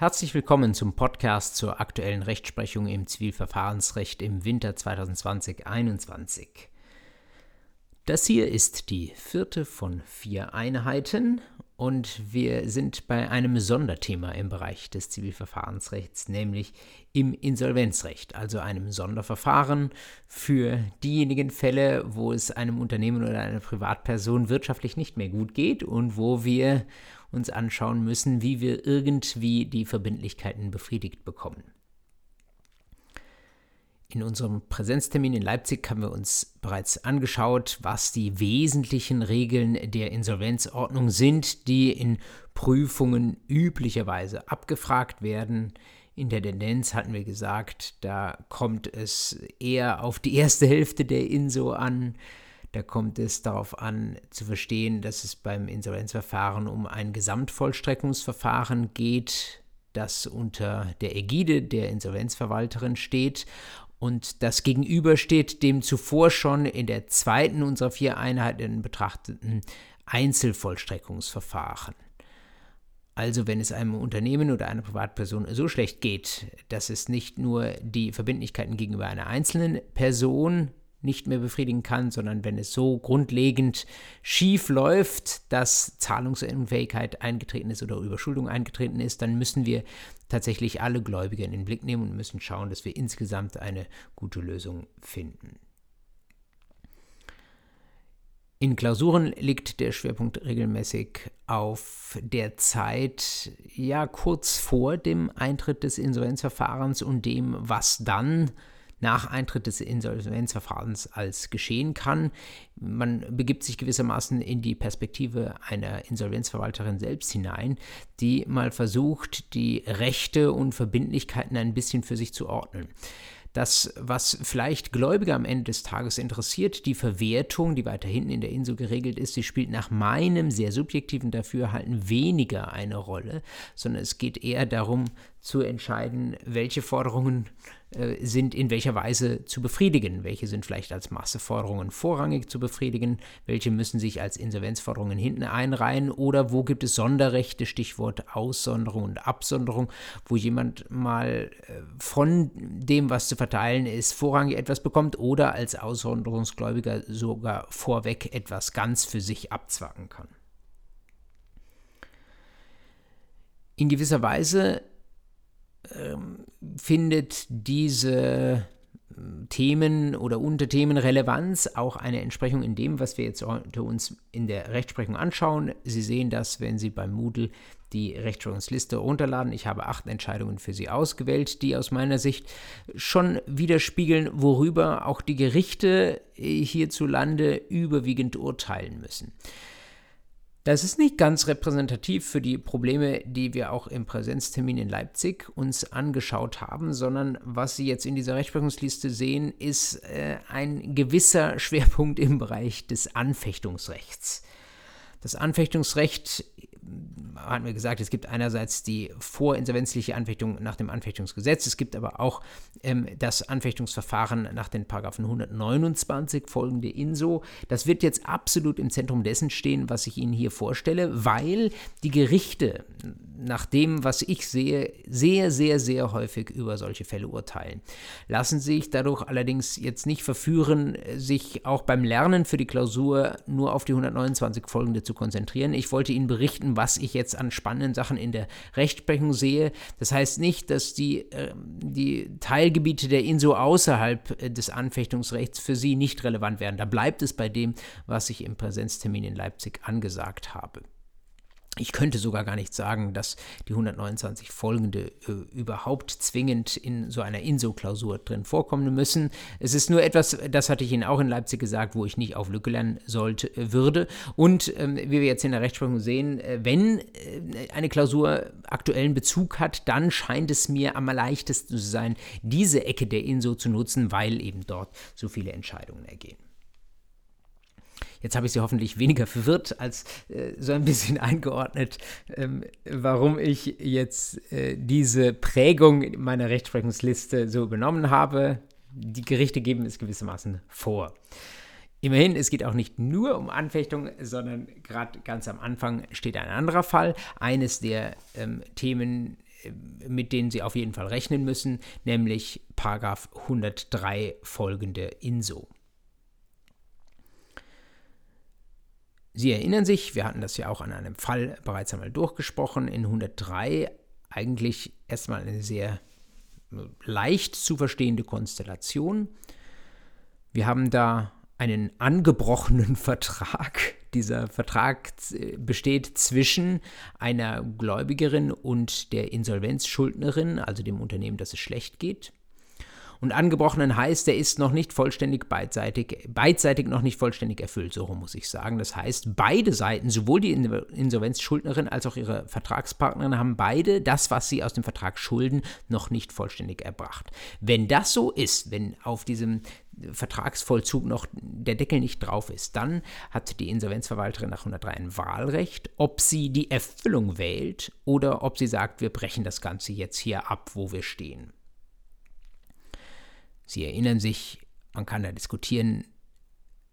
Herzlich willkommen zum Podcast zur aktuellen Rechtsprechung im Zivilverfahrensrecht im Winter 2020-21. Das hier ist die vierte von vier Einheiten und wir sind bei einem Sonderthema im Bereich des Zivilverfahrensrechts, nämlich im Insolvenzrecht, also einem Sonderverfahren für diejenigen Fälle, wo es einem Unternehmen oder einer Privatperson wirtschaftlich nicht mehr gut geht und wo wir uns anschauen müssen, wie wir irgendwie die Verbindlichkeiten befriedigt bekommen. In unserem Präsenztermin in Leipzig haben wir uns bereits angeschaut, was die wesentlichen Regeln der Insolvenzordnung sind, die in Prüfungen üblicherweise abgefragt werden. In der Tendenz hatten wir gesagt, da kommt es eher auf die erste Hälfte der INSO an. Da kommt es darauf an zu verstehen, dass es beim Insolvenzverfahren um ein Gesamtvollstreckungsverfahren geht, das unter der Ägide der Insolvenzverwalterin steht und das gegenübersteht dem zuvor schon in der zweiten unserer vier Einheiten betrachteten Einzelvollstreckungsverfahren. Also wenn es einem Unternehmen oder einer Privatperson so schlecht geht, dass es nicht nur die Verbindlichkeiten gegenüber einer einzelnen Person nicht mehr befriedigen kann, sondern wenn es so grundlegend schief läuft, dass Zahlungsunfähigkeit eingetreten ist oder Überschuldung eingetreten ist, dann müssen wir tatsächlich alle Gläubiger in den Blick nehmen und müssen schauen, dass wir insgesamt eine gute Lösung finden. In Klausuren liegt der Schwerpunkt regelmäßig auf der Zeit, ja, kurz vor dem Eintritt des Insolvenzverfahrens und dem, was dann nach Eintritt des Insolvenzverfahrens als geschehen kann. Man begibt sich gewissermaßen in die Perspektive einer Insolvenzverwalterin selbst hinein, die mal versucht, die Rechte und Verbindlichkeiten ein bisschen für sich zu ordnen. Das, was vielleicht Gläubiger am Ende des Tages interessiert, die Verwertung, die weiter hinten in der INSO geregelt ist, die spielt nach meinem sehr subjektiven Dafürhalten weniger eine Rolle, sondern es geht eher darum zu entscheiden, welche Forderungen sind in welcher Weise zu befriedigen. Welche sind vielleicht als Masseforderungen vorrangig zu befriedigen, welche müssen sich als Insolvenzforderungen hinten einreihen oder wo gibt es Sonderrechte, Stichwort Aussonderung und Absonderung, wo jemand mal äh, von dem, was zu verteilen ist, vorrangig etwas bekommt oder als Aussonderungsgläubiger sogar vorweg etwas ganz für sich abzwacken kann. In gewisser Weise findet diese ähm, Themen oder Unterthemen Relevanz auch eine Entsprechung in dem, was wir jetzt heute uns in der Rechtsprechung anschauen. Sie sehen das, wenn Sie beim Moodle die Rechtsprechungsliste runterladen. Ich habe acht Entscheidungen für Sie ausgewählt, die aus meiner Sicht schon widerspiegeln, worüber auch die Gerichte hierzulande überwiegend urteilen müssen. Das ist nicht ganz repräsentativ für die Probleme, die wir auch im Präsenztermin in Leipzig uns angeschaut haben, sondern was Sie jetzt in dieser Rechtsprechungsliste sehen, ist äh, ein gewisser Schwerpunkt im Bereich des Anfechtungsrechts. Das Anfechtungsrecht hatten wir gesagt, es gibt einerseits die vorinsolvenzliche Anfechtung nach dem Anfechtungsgesetz, es gibt aber auch ähm, das Anfechtungsverfahren nach den Paragraphen 129 folgende INSO. Das wird jetzt absolut im Zentrum dessen stehen, was ich Ihnen hier vorstelle, weil die Gerichte nach dem, was ich sehe, sehr, sehr, sehr häufig über solche Fälle urteilen. Lassen sich dadurch allerdings jetzt nicht verführen, sich auch beim Lernen für die Klausur nur auf die 129 folgende zu konzentrieren. Ich wollte Ihnen berichten, was ich jetzt an spannenden Sachen in der Rechtsprechung sehe. Das heißt nicht, dass die, äh, die Teilgebiete der INSO außerhalb äh, des Anfechtungsrechts für Sie nicht relevant werden. Da bleibt es bei dem, was ich im Präsenztermin in Leipzig angesagt habe. Ich könnte sogar gar nicht sagen, dass die 129 folgende äh, überhaupt zwingend in so einer INSO-Klausur drin vorkommen müssen. Es ist nur etwas, das hatte ich Ihnen auch in Leipzig gesagt, wo ich nicht auf Lücke lernen sollte, äh, würde. Und ähm, wie wir jetzt in der Rechtsprechung sehen, äh, wenn äh, eine Klausur aktuellen Bezug hat, dann scheint es mir am leichtesten zu sein, diese Ecke der INSO zu nutzen, weil eben dort so viele Entscheidungen ergehen. Jetzt habe ich Sie hoffentlich weniger verwirrt als äh, so ein bisschen eingeordnet, ähm, warum ich jetzt äh, diese Prägung meiner Rechtsprechungsliste so übernommen habe. Die Gerichte geben es gewissermaßen vor. Immerhin, es geht auch nicht nur um Anfechtung, sondern gerade ganz am Anfang steht ein anderer Fall. Eines der ähm, Themen, mit denen Sie auf jeden Fall rechnen müssen, nämlich Paragraph 103 folgende INSO. Sie erinnern sich, wir hatten das ja auch an einem Fall bereits einmal durchgesprochen, in 103 eigentlich erstmal eine sehr leicht zu verstehende Konstellation. Wir haben da einen angebrochenen Vertrag. Dieser Vertrag besteht zwischen einer Gläubigerin und der Insolvenzschuldnerin, also dem Unternehmen, das es schlecht geht. Und angebrochenen heißt, der ist noch nicht vollständig beidseitig, beidseitig noch nicht vollständig erfüllt, so muss ich sagen. Das heißt, beide Seiten, sowohl die Insolvenzschuldnerin als auch ihre Vertragspartnerin, haben beide das, was sie aus dem Vertrag schulden, noch nicht vollständig erbracht. Wenn das so ist, wenn auf diesem Vertragsvollzug noch der Deckel nicht drauf ist, dann hat die Insolvenzverwalterin nach 103 ein Wahlrecht, ob sie die Erfüllung wählt oder ob sie sagt, wir brechen das Ganze jetzt hier ab, wo wir stehen. Sie erinnern sich, man kann da diskutieren,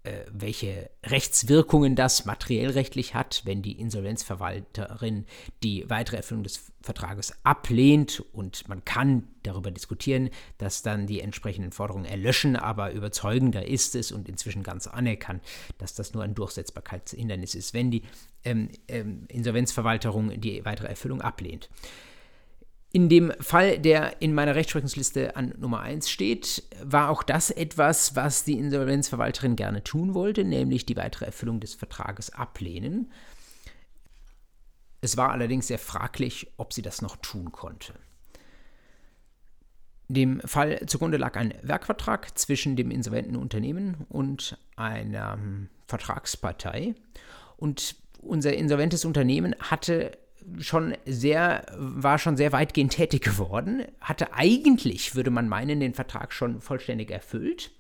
äh, welche Rechtswirkungen das materiellrechtlich hat, wenn die Insolvenzverwalterin die weitere Erfüllung des Vertrages ablehnt und man kann darüber diskutieren, dass dann die entsprechenden Forderungen erlöschen, aber überzeugender ist es und inzwischen ganz anerkannt, dass das nur ein Durchsetzbarkeitshindernis ist, wenn die ähm, ähm, Insolvenzverwalterung die weitere Erfüllung ablehnt. In dem Fall, der in meiner Rechtsprechungsliste an Nummer 1 steht, war auch das etwas, was die Insolvenzverwalterin gerne tun wollte, nämlich die weitere Erfüllung des Vertrages ablehnen. Es war allerdings sehr fraglich, ob sie das noch tun konnte. Dem Fall zugrunde lag ein Werkvertrag zwischen dem insolventen Unternehmen und einer Vertragspartei. Und unser insolventes Unternehmen hatte schon sehr, war schon sehr weitgehend tätig geworden, hatte eigentlich, würde man meinen, den Vertrag schon vollständig erfüllt.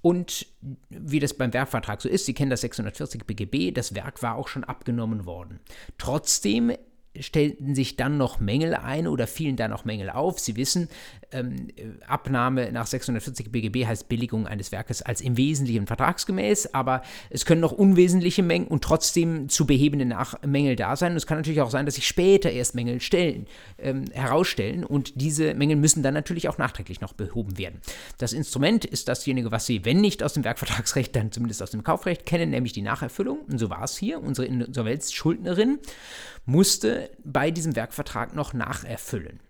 Und wie das beim Werkvertrag so ist, Sie kennen das 640 BGB, das Werk war auch schon abgenommen worden. Trotzdem stellten sich dann noch Mängel ein oder fielen da noch Mängel auf. Sie wissen, ähm, Abnahme nach 640 BGB heißt Billigung eines Werkes als im Wesentlichen vertragsgemäß, aber es können noch unwesentliche Mengen und trotzdem zu behebende Nach Mängel da sein. Und es kann natürlich auch sein, dass sich später erst Mängel stellen, ähm, herausstellen und diese Mängel müssen dann natürlich auch nachträglich noch behoben werden. Das Instrument ist dasjenige, was Sie, wenn nicht aus dem Werkvertragsrecht, dann zumindest aus dem Kaufrecht kennen, nämlich die Nacherfüllung. Und so war es hier. Unsere Insolvenzschuldnerin musste bei diesem Werkvertrag noch nacherfüllen.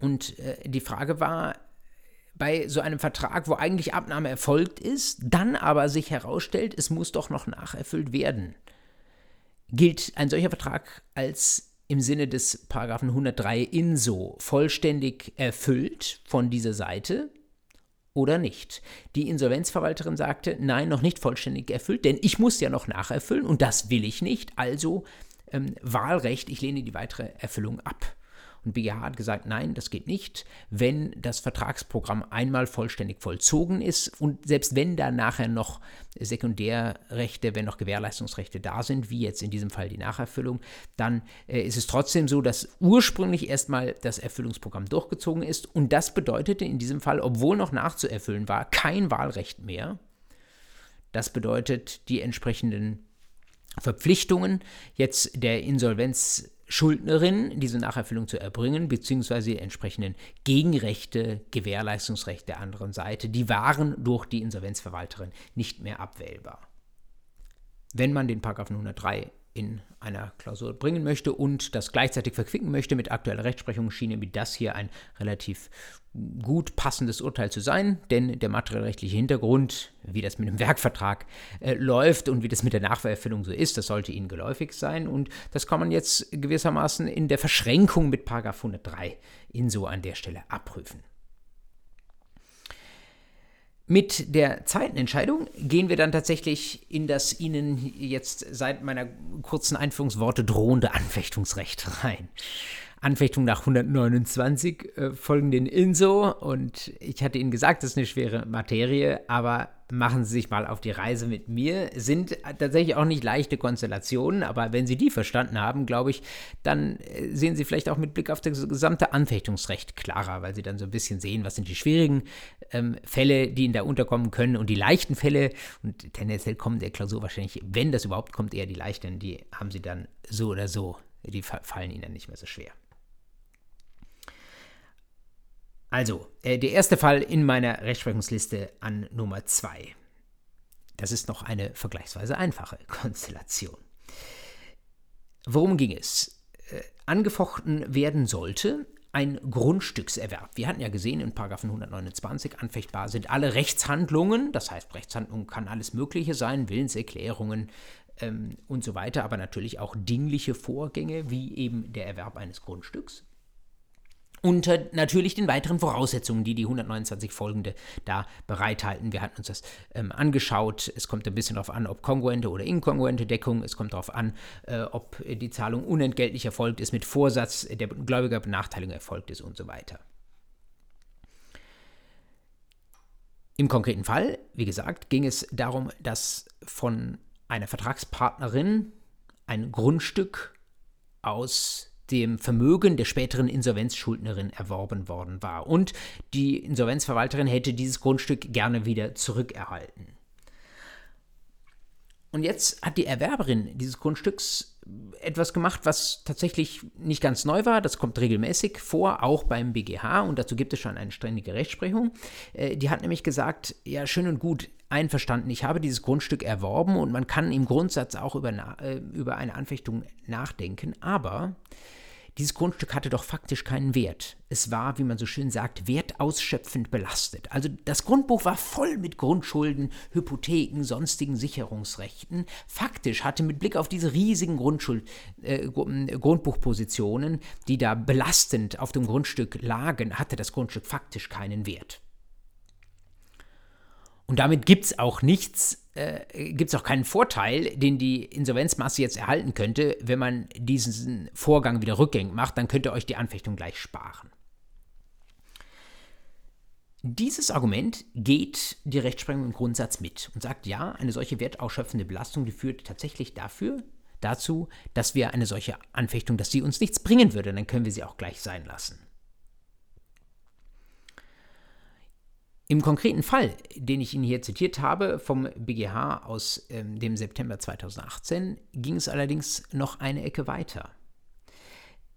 Und äh, die Frage war, bei so einem Vertrag, wo eigentlich Abnahme erfolgt ist, dann aber sich herausstellt, es muss doch noch nacherfüllt werden. Gilt ein solcher Vertrag als im Sinne des Paragraphen 103 INSO vollständig erfüllt von dieser Seite oder nicht? Die Insolvenzverwalterin sagte, nein, noch nicht vollständig erfüllt, denn ich muss ja noch nacherfüllen und das will ich nicht, also ähm, Wahlrecht, ich lehne die weitere Erfüllung ab. Und BGH hat gesagt, nein, das geht nicht, wenn das Vertragsprogramm einmal vollständig vollzogen ist und selbst wenn da nachher noch Sekundärrechte, wenn noch Gewährleistungsrechte da sind, wie jetzt in diesem Fall die Nacherfüllung, dann äh, ist es trotzdem so, dass ursprünglich erstmal das Erfüllungsprogramm durchgezogen ist und das bedeutete in diesem Fall, obwohl noch nachzuerfüllen war, kein Wahlrecht mehr. Das bedeutet, die entsprechenden Verpflichtungen jetzt der Insolvenzschuldnerin, diese Nacherfüllung zu erbringen, beziehungsweise die entsprechenden Gegenrechte, Gewährleistungsrechte der anderen Seite, die waren durch die Insolvenzverwalterin nicht mehr abwählbar. Wenn man den Paragraphen 103 in einer Klausur bringen möchte und das gleichzeitig verquicken möchte mit aktueller Rechtsprechung, schien mir das hier ein relativ gut passendes Urteil zu sein, denn der materiellrechtliche Hintergrund, wie das mit dem Werkvertrag äh, läuft und wie das mit der Nachvererfüllung so ist, das sollte Ihnen geläufig sein und das kann man jetzt gewissermaßen in der Verschränkung mit 103 in so an der Stelle abprüfen. Mit der zweiten Entscheidung gehen wir dann tatsächlich in das Ihnen jetzt seit meiner kurzen Einführungsworte drohende Anfechtungsrecht rein. Anfechtung nach 129 äh, folgenden INSO und ich hatte Ihnen gesagt, das ist eine schwere Materie, aber machen Sie sich mal auf die Reise mit mir. Sind tatsächlich auch nicht leichte Konstellationen, aber wenn Sie die verstanden haben, glaube ich, dann äh, sehen Sie vielleicht auch mit Blick auf das gesamte Anfechtungsrecht klarer, weil Sie dann so ein bisschen sehen, was sind die schwierigen ähm, Fälle, die Ihnen da unterkommen können und die leichten Fälle. Und tendenziell kommen der Klausur wahrscheinlich, wenn das überhaupt kommt, eher die leichten, die haben Sie dann so oder so, die fallen Ihnen dann nicht mehr so schwer. Also, äh, der erste Fall in meiner Rechtsprechungsliste an Nummer 2. Das ist noch eine vergleichsweise einfache Konstellation. Worum ging es? Äh, angefochten werden sollte ein Grundstückserwerb. Wir hatten ja gesehen in 129 anfechtbar sind alle Rechtshandlungen, das heißt Rechtshandlungen kann alles Mögliche sein, Willenserklärungen ähm, und so weiter, aber natürlich auch dingliche Vorgänge wie eben der Erwerb eines Grundstücks unter natürlich den weiteren Voraussetzungen, die die 129 folgende da bereithalten. Wir hatten uns das ähm, angeschaut. Es kommt ein bisschen darauf an, ob kongruente oder inkongruente Deckung. Es kommt darauf an, äh, ob die Zahlung unentgeltlich erfolgt ist, mit Vorsatz der Gläubigerbenachteiligung erfolgt ist und so weiter. Im konkreten Fall, wie gesagt, ging es darum, dass von einer Vertragspartnerin ein Grundstück aus dem Vermögen der späteren Insolvenzschuldnerin erworben worden war. Und die Insolvenzverwalterin hätte dieses Grundstück gerne wieder zurückerhalten. Und jetzt hat die Erwerberin dieses Grundstücks etwas gemacht, was tatsächlich nicht ganz neu war. Das kommt regelmäßig vor, auch beim BGH und dazu gibt es schon eine ständige Rechtsprechung. Äh, die hat nämlich gesagt, ja, schön und gut, einverstanden, ich habe dieses Grundstück erworben und man kann im Grundsatz auch über, äh, über eine Anfechtung nachdenken, aber dieses Grundstück hatte doch faktisch keinen Wert. Es war, wie man so schön sagt, wertausschöpfend belastet. Also das Grundbuch war voll mit Grundschulden, Hypotheken, sonstigen Sicherungsrechten. Faktisch hatte mit Blick auf diese riesigen Grundschuld, äh, Grundbuchpositionen, die da belastend auf dem Grundstück lagen, hatte das Grundstück faktisch keinen Wert. Und damit gibt es auch nichts, äh, gibt es auch keinen Vorteil, den die Insolvenzmasse jetzt erhalten könnte, wenn man diesen Vorgang wieder rückgängig macht, dann könnt ihr euch die Anfechtung gleich sparen. Dieses Argument geht die Rechtsprechung im Grundsatz mit und sagt, ja, eine solche wertausschöpfende Belastung, die führt tatsächlich dafür, dazu, dass wir eine solche Anfechtung, dass sie uns nichts bringen würde, dann können wir sie auch gleich sein lassen. Im konkreten Fall, den ich Ihnen hier zitiert habe, vom BGH aus ähm, dem September 2018, ging es allerdings noch eine Ecke weiter.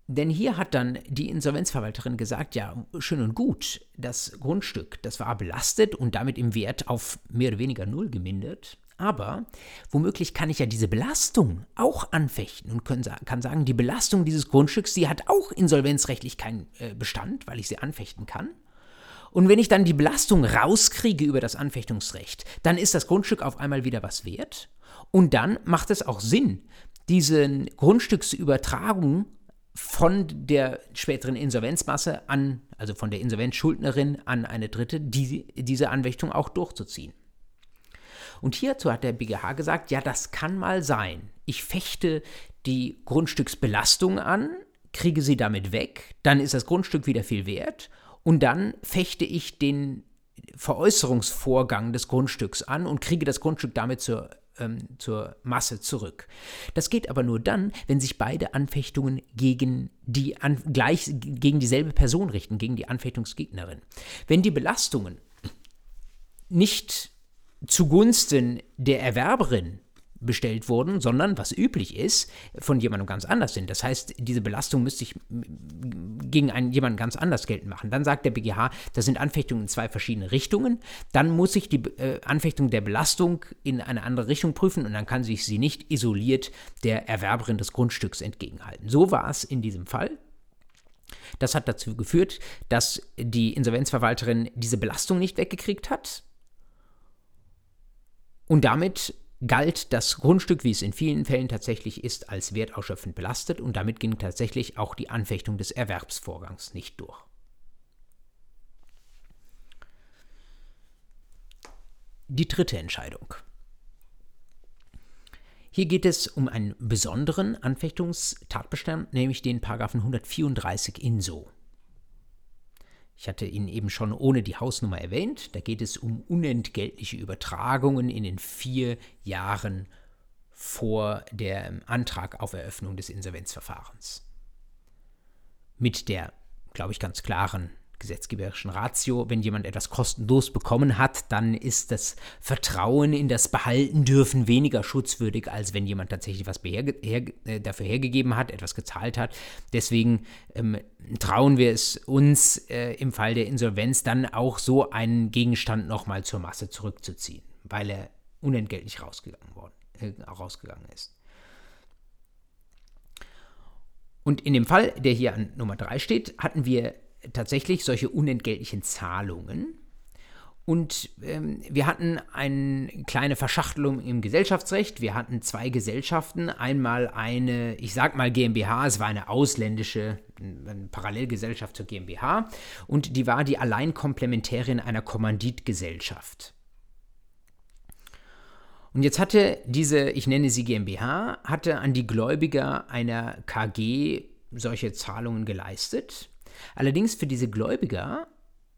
Denn hier hat dann die Insolvenzverwalterin gesagt, ja, schön und gut, das Grundstück, das war belastet und damit im Wert auf mehr oder weniger null gemindert. Aber womöglich kann ich ja diese Belastung auch anfechten und können, kann sagen, die Belastung dieses Grundstücks, die hat auch insolvenzrechtlich keinen äh, Bestand, weil ich sie anfechten kann. Und wenn ich dann die Belastung rauskriege über das Anfechtungsrecht, dann ist das Grundstück auf einmal wieder was wert. Und dann macht es auch Sinn, diese Grundstücksübertragung von der späteren Insolvenzmasse an, also von der Insolvenzschuldnerin an eine dritte, die, diese Anfechtung auch durchzuziehen. Und hierzu hat der BGH gesagt, ja, das kann mal sein. Ich fechte die Grundstücksbelastung an, kriege sie damit weg, dann ist das Grundstück wieder viel wert und dann fechte ich den Veräußerungsvorgang des Grundstücks an und kriege das Grundstück damit zur, ähm, zur Masse zurück. Das geht aber nur dann, wenn sich beide Anfechtungen gegen, die an, gleich, gegen dieselbe Person richten, gegen die Anfechtungsgegnerin. Wenn die Belastungen nicht zugunsten der Erwerberin bestellt wurden, sondern was üblich ist, von jemandem ganz anders sind. Das heißt, diese Belastung müsste ich gegen einen, jemanden ganz anders geltend machen. Dann sagt der BGH, das sind Anfechtungen in zwei verschiedene Richtungen. Dann muss ich die äh, Anfechtung der Belastung in eine andere Richtung prüfen und dann kann sich sie nicht isoliert der Erwerberin des Grundstücks entgegenhalten. So war es in diesem Fall. Das hat dazu geführt, dass die Insolvenzverwalterin diese Belastung nicht weggekriegt hat und damit galt das Grundstück, wie es in vielen Fällen tatsächlich ist, als wertausschöpfend belastet und damit ging tatsächlich auch die Anfechtung des Erwerbsvorgangs nicht durch. Die dritte Entscheidung. Hier geht es um einen besonderen Anfechtungstatbestand, nämlich den Paragraphen 134 INSO. Ich hatte ihn eben schon ohne die Hausnummer erwähnt. Da geht es um unentgeltliche Übertragungen in den vier Jahren vor dem Antrag auf Eröffnung des Insolvenzverfahrens. Mit der, glaube ich, ganz klaren gesetzgeberischen Ratio. Wenn jemand etwas kostenlos bekommen hat, dann ist das Vertrauen in das Behalten dürfen weniger schutzwürdig, als wenn jemand tatsächlich was her, äh, dafür hergegeben hat, etwas gezahlt hat. Deswegen ähm, trauen wir es uns äh, im Fall der Insolvenz dann auch so einen Gegenstand nochmal zur Masse zurückzuziehen, weil er unentgeltlich rausgegangen, worden, äh, rausgegangen ist. Und in dem Fall, der hier an Nummer 3 steht, hatten wir tatsächlich solche unentgeltlichen Zahlungen. Und ähm, wir hatten eine kleine Verschachtelung im Gesellschaftsrecht. Wir hatten zwei Gesellschaften. Einmal eine, ich sag mal GmbH, es war eine ausländische eine Parallelgesellschaft zur GmbH. Und die war die Alleinkomplementärin einer Kommanditgesellschaft. Und jetzt hatte diese, ich nenne sie GmbH, hatte an die Gläubiger einer KG solche Zahlungen geleistet. Allerdings für diese Gläubiger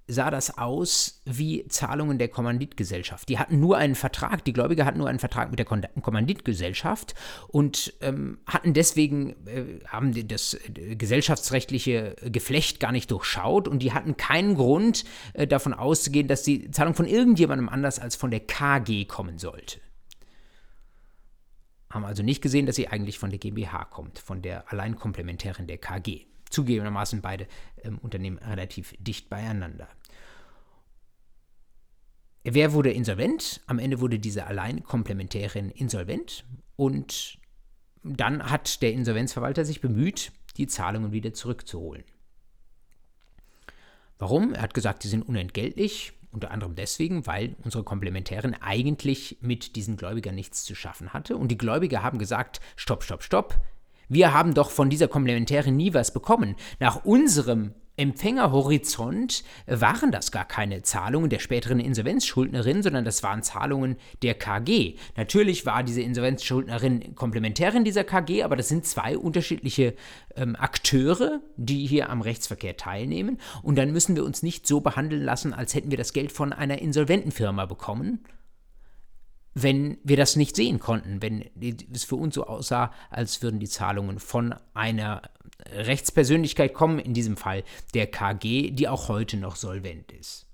sah das aus wie Zahlungen der Kommanditgesellschaft. Die hatten nur einen Vertrag, die Gläubiger hatten nur einen Vertrag mit der Kommanditgesellschaft und ähm, hatten deswegen, äh, haben das äh, gesellschaftsrechtliche Geflecht gar nicht durchschaut und die hatten keinen Grund äh, davon auszugehen, dass die Zahlung von irgendjemandem anders als von der KG kommen sollte haben also nicht gesehen, dass sie eigentlich von der GmbH kommt, von der Alleinkomplementärin der KG. Zugegebenermaßen beide ähm, Unternehmen relativ dicht beieinander. Wer wurde insolvent? Am Ende wurde diese Alleinkomplementärin insolvent und dann hat der Insolvenzverwalter sich bemüht, die Zahlungen wieder zurückzuholen. Warum? Er hat gesagt, sie sind unentgeltlich unter anderem deswegen, weil unsere Komplementärin eigentlich mit diesen Gläubigern nichts zu schaffen hatte. Und die Gläubiger haben gesagt, stopp, stopp, stopp. Wir haben doch von dieser Komplementärin nie was bekommen. Nach unserem Empfängerhorizont waren das gar keine Zahlungen der späteren Insolvenzschuldnerin, sondern das waren Zahlungen der KG. Natürlich war diese Insolvenzschuldnerin Komplementärin dieser KG, aber das sind zwei unterschiedliche ähm, Akteure, die hier am Rechtsverkehr teilnehmen. Und dann müssen wir uns nicht so behandeln lassen, als hätten wir das Geld von einer insolventen Firma bekommen, wenn wir das nicht sehen konnten, wenn es für uns so aussah, als würden die Zahlungen von einer Rechtspersönlichkeit kommen, in diesem Fall der KG, die auch heute noch solvent ist.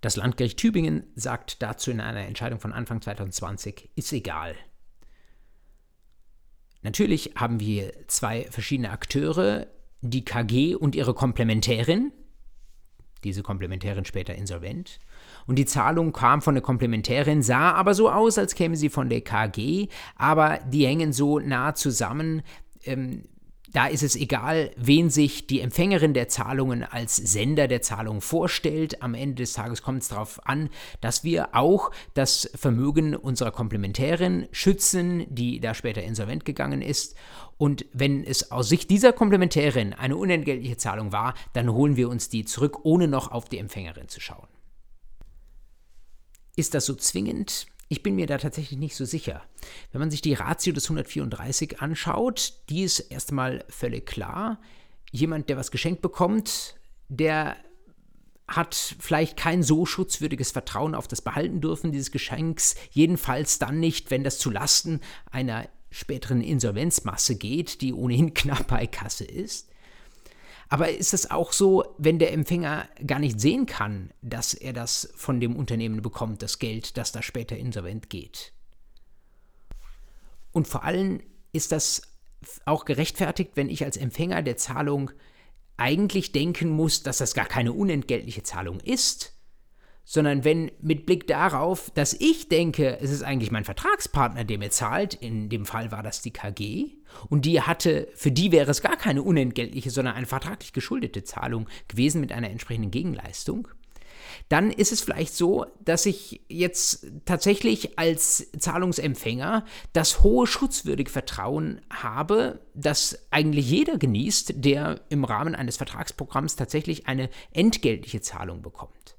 Das Landgericht Tübingen sagt dazu in einer Entscheidung von Anfang 2020, ist egal. Natürlich haben wir zwei verschiedene Akteure, die KG und ihre Komplementärin, diese Komplementärin später insolvent. Und die Zahlung kam von der Komplementärin, sah aber so aus, als käme sie von der KG, aber die hängen so nah zusammen. Ähm, da ist es egal, wen sich die Empfängerin der Zahlungen als Sender der Zahlung vorstellt. Am Ende des Tages kommt es darauf an, dass wir auch das Vermögen unserer Komplementärin schützen, die da später insolvent gegangen ist. Und wenn es aus Sicht dieser Komplementärin eine unentgeltliche Zahlung war, dann holen wir uns die zurück, ohne noch auf die Empfängerin zu schauen. Ist das so zwingend? Ich bin mir da tatsächlich nicht so sicher. Wenn man sich die Ratio des 134 anschaut, die ist erstmal völlig klar. Jemand, der was geschenkt bekommt, der hat vielleicht kein so schutzwürdiges Vertrauen auf das Behalten dürfen dieses Geschenks, jedenfalls dann nicht, wenn das zu Lasten einer späteren Insolvenzmasse geht, die ohnehin knapp bei Kasse ist. Aber ist es auch so, wenn der Empfänger gar nicht sehen kann, dass er das von dem Unternehmen bekommt, das Geld, das da später insolvent geht? Und vor allem ist das auch gerechtfertigt, wenn ich als Empfänger der Zahlung eigentlich denken muss, dass das gar keine unentgeltliche Zahlung ist, sondern wenn mit Blick darauf, dass ich denke, es ist eigentlich mein Vertragspartner, der mir zahlt, in dem Fall war das die KG, und die hatte, für die wäre es gar keine unentgeltliche, sondern eine vertraglich geschuldete Zahlung gewesen mit einer entsprechenden Gegenleistung, dann ist es vielleicht so, dass ich jetzt tatsächlich als Zahlungsempfänger das hohe schutzwürdige Vertrauen habe, das eigentlich jeder genießt, der im Rahmen eines Vertragsprogramms tatsächlich eine entgeltliche Zahlung bekommt.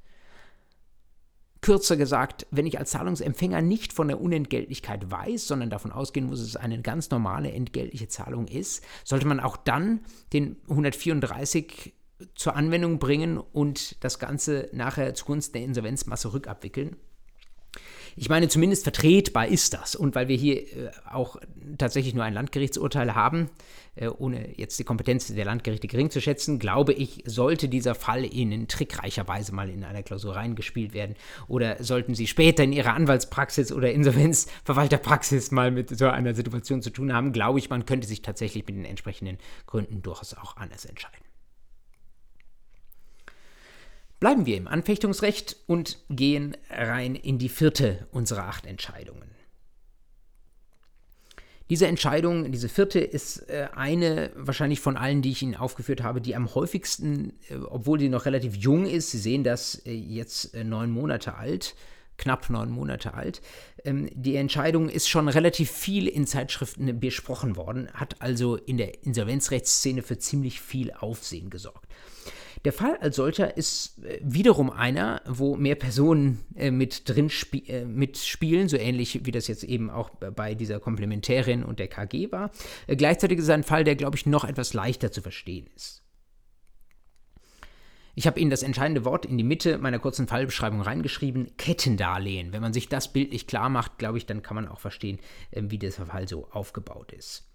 Kürzer gesagt, wenn ich als Zahlungsempfänger nicht von der Unentgeltlichkeit weiß, sondern davon ausgehen muss, dass es eine ganz normale entgeltliche Zahlung ist, sollte man auch dann den 134 zur Anwendung bringen und das Ganze nachher zugunsten der Insolvenzmasse rückabwickeln. Ich meine, zumindest vertretbar ist das. Und weil wir hier äh, auch tatsächlich nur ein Landgerichtsurteil haben, ohne jetzt die Kompetenz der Landgerichte gering zu schätzen, glaube ich, sollte dieser Fall Ihnen trickreicher Weise mal in einer Klausur reingespielt werden. Oder sollten Sie später in Ihrer Anwaltspraxis oder Insolvenzverwalterpraxis mal mit so einer Situation zu tun haben, glaube ich, man könnte sich tatsächlich mit den entsprechenden Gründen durchaus auch anders entscheiden. Bleiben wir im Anfechtungsrecht und gehen rein in die vierte unserer acht Entscheidungen. Diese Entscheidung, diese vierte, ist äh, eine wahrscheinlich von allen, die ich Ihnen aufgeführt habe, die am häufigsten, äh, obwohl sie noch relativ jung ist, Sie sehen das äh, jetzt neun Monate alt, knapp neun Monate alt. Ähm, die Entscheidung ist schon relativ viel in Zeitschriften besprochen worden, hat also in der Insolvenzrechtsszene für ziemlich viel Aufsehen gesorgt. Der Fall als solcher ist äh, wiederum einer, wo mehr Personen äh, mit drin spie äh, mitspielen, so ähnlich wie das jetzt eben auch bei dieser Komplementärin und der KG war. Äh, gleichzeitig ist es ein Fall, der, glaube ich, noch etwas leichter zu verstehen ist. Ich habe Ihnen das entscheidende Wort in die Mitte meiner kurzen Fallbeschreibung reingeschrieben, Kettendarlehen. Wenn man sich das bildlich klar macht, glaube ich, dann kann man auch verstehen, äh, wie dieser Fall so aufgebaut ist.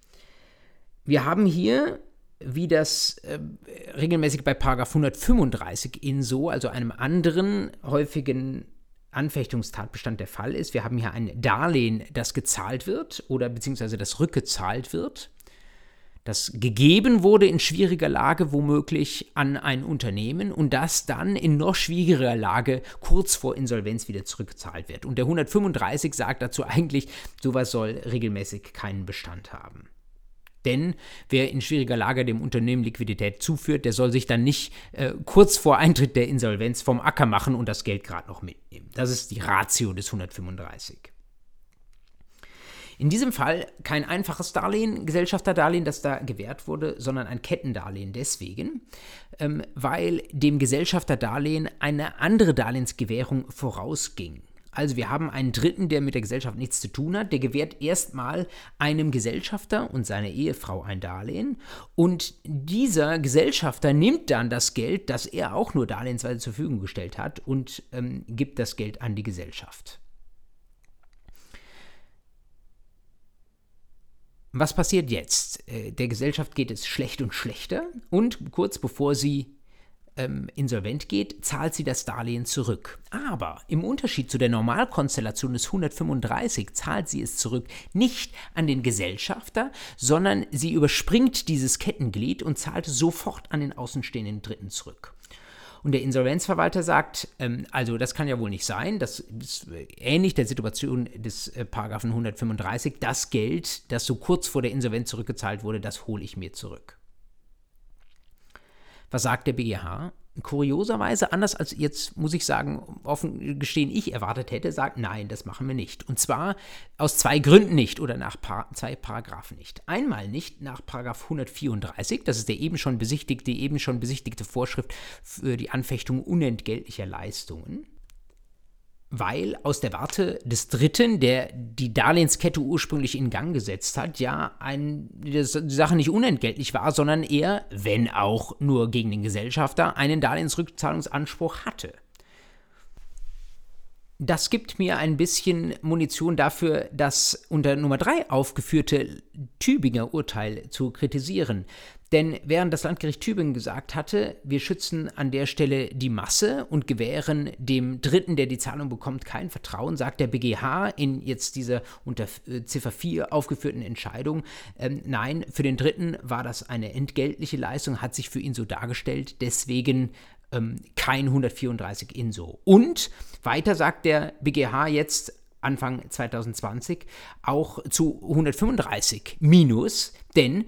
Wir haben hier wie das äh, regelmäßig bei Paragraph 135 in so, also einem anderen häufigen Anfechtungstatbestand der Fall ist. Wir haben hier ein Darlehen, das gezahlt wird oder beziehungsweise das rückgezahlt wird, das gegeben wurde in schwieriger Lage womöglich an ein Unternehmen und das dann in noch schwierigerer Lage kurz vor Insolvenz wieder zurückgezahlt wird. Und der 135 sagt dazu eigentlich, sowas soll regelmäßig keinen Bestand haben. Denn wer in schwieriger Lage dem Unternehmen Liquidität zuführt, der soll sich dann nicht äh, kurz vor Eintritt der Insolvenz vom Acker machen und das Geld gerade noch mitnehmen. Das ist die Ratio des 135. In diesem Fall kein einfaches Darlehen, Gesellschafterdarlehen, das da gewährt wurde, sondern ein Kettendarlehen deswegen, ähm, weil dem Gesellschafterdarlehen eine andere Darlehensgewährung vorausging. Also wir haben einen Dritten, der mit der Gesellschaft nichts zu tun hat, der gewährt erstmal einem Gesellschafter und seiner Ehefrau ein Darlehen und dieser Gesellschafter nimmt dann das Geld, das er auch nur darlehensweise zur Verfügung gestellt hat und ähm, gibt das Geld an die Gesellschaft. Was passiert jetzt? Äh, der Gesellschaft geht es schlecht und schlechter und kurz bevor sie ähm, insolvent geht, zahlt sie das Darlehen zurück. Aber im Unterschied zu der Normalkonstellation des 135 zahlt sie es zurück nicht an den Gesellschafter, sondern sie überspringt dieses Kettenglied und zahlt sofort an den außenstehenden Dritten zurück. Und der Insolvenzverwalter sagt, ähm, also das kann ja wohl nicht sein, das ist ähnlich der Situation des äh, Paragraphen 135, das Geld, das so kurz vor der Insolvenz zurückgezahlt wurde, das hole ich mir zurück. Was sagt der BGH? Kurioserweise, anders als jetzt, muss ich sagen, offen gestehen, ich erwartet hätte, sagt, nein, das machen wir nicht. Und zwar aus zwei Gründen nicht oder nach Par zwei Paragraphen nicht. Einmal nicht nach Paragraph 134, das ist der eben schon besichtigte, eben schon besichtigte Vorschrift für die Anfechtung unentgeltlicher Leistungen weil aus der Warte des Dritten, der die Darlehenskette ursprünglich in Gang gesetzt hat, ja ein, die Sache nicht unentgeltlich war, sondern er, wenn auch nur gegen den Gesellschafter, einen Darlehensrückzahlungsanspruch hatte. Das gibt mir ein bisschen Munition dafür, das unter Nummer 3 aufgeführte Tübinger Urteil zu kritisieren. Denn während das Landgericht Tübingen gesagt hatte, wir schützen an der Stelle die Masse und gewähren dem Dritten, der die Zahlung bekommt, kein Vertrauen, sagt der BGH in jetzt dieser unter äh, Ziffer 4 aufgeführten Entscheidung, ähm, nein, für den Dritten war das eine entgeltliche Leistung, hat sich für ihn so dargestellt, deswegen ähm, kein 134 Inso. Und weiter sagt der BGH jetzt Anfang 2020 auch zu 135 minus, denn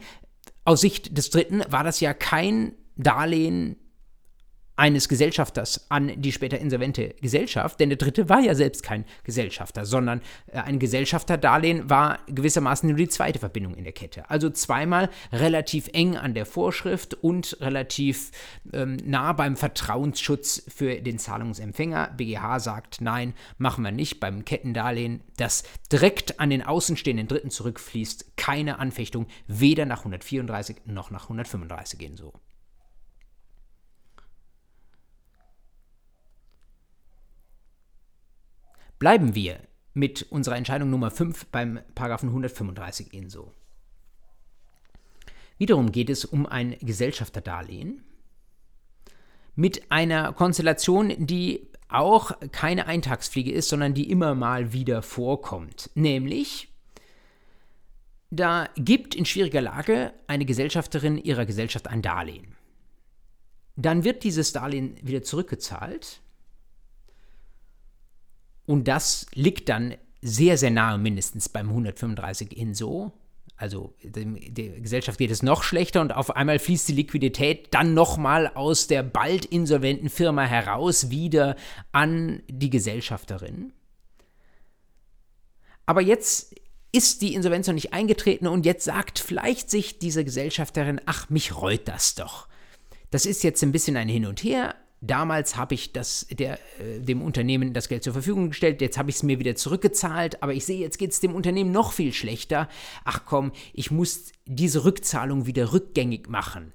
aus Sicht des Dritten war das ja kein Darlehen eines Gesellschafters an die später insolvente Gesellschaft, denn der dritte war ja selbst kein Gesellschafter, sondern äh, ein Gesellschafterdarlehen war gewissermaßen nur die zweite Verbindung in der Kette. Also zweimal relativ eng an der Vorschrift und relativ ähm, nah beim Vertrauensschutz für den Zahlungsempfänger. BGH sagt, nein, machen wir nicht beim Kettendarlehen, das direkt an den außenstehenden Dritten zurückfließt, keine Anfechtung, weder nach 134 noch nach 135 gehen so. Bleiben wir mit unserer Entscheidung Nummer 5 beim Paragraphen 135 INSO. Wiederum geht es um ein Gesellschafterdarlehen mit einer Konstellation, die auch keine Eintagsfliege ist, sondern die immer mal wieder vorkommt. Nämlich, da gibt in schwieriger Lage eine Gesellschafterin ihrer Gesellschaft ein Darlehen. Dann wird dieses Darlehen wieder zurückgezahlt und das liegt dann sehr, sehr nahe mindestens beim 135 INSO. Also der Gesellschaft geht es noch schlechter und auf einmal fließt die Liquidität dann nochmal aus der bald insolventen Firma heraus wieder an die Gesellschafterin. Aber jetzt ist die Insolvenz noch nicht eingetreten und jetzt sagt vielleicht sich diese Gesellschafterin, ach, mich reut das doch. Das ist jetzt ein bisschen ein Hin und Her, Damals habe ich das, der, äh, dem Unternehmen das Geld zur Verfügung gestellt, jetzt habe ich es mir wieder zurückgezahlt, aber ich sehe, jetzt geht es dem Unternehmen noch viel schlechter. Ach komm, ich muss diese Rückzahlung wieder rückgängig machen.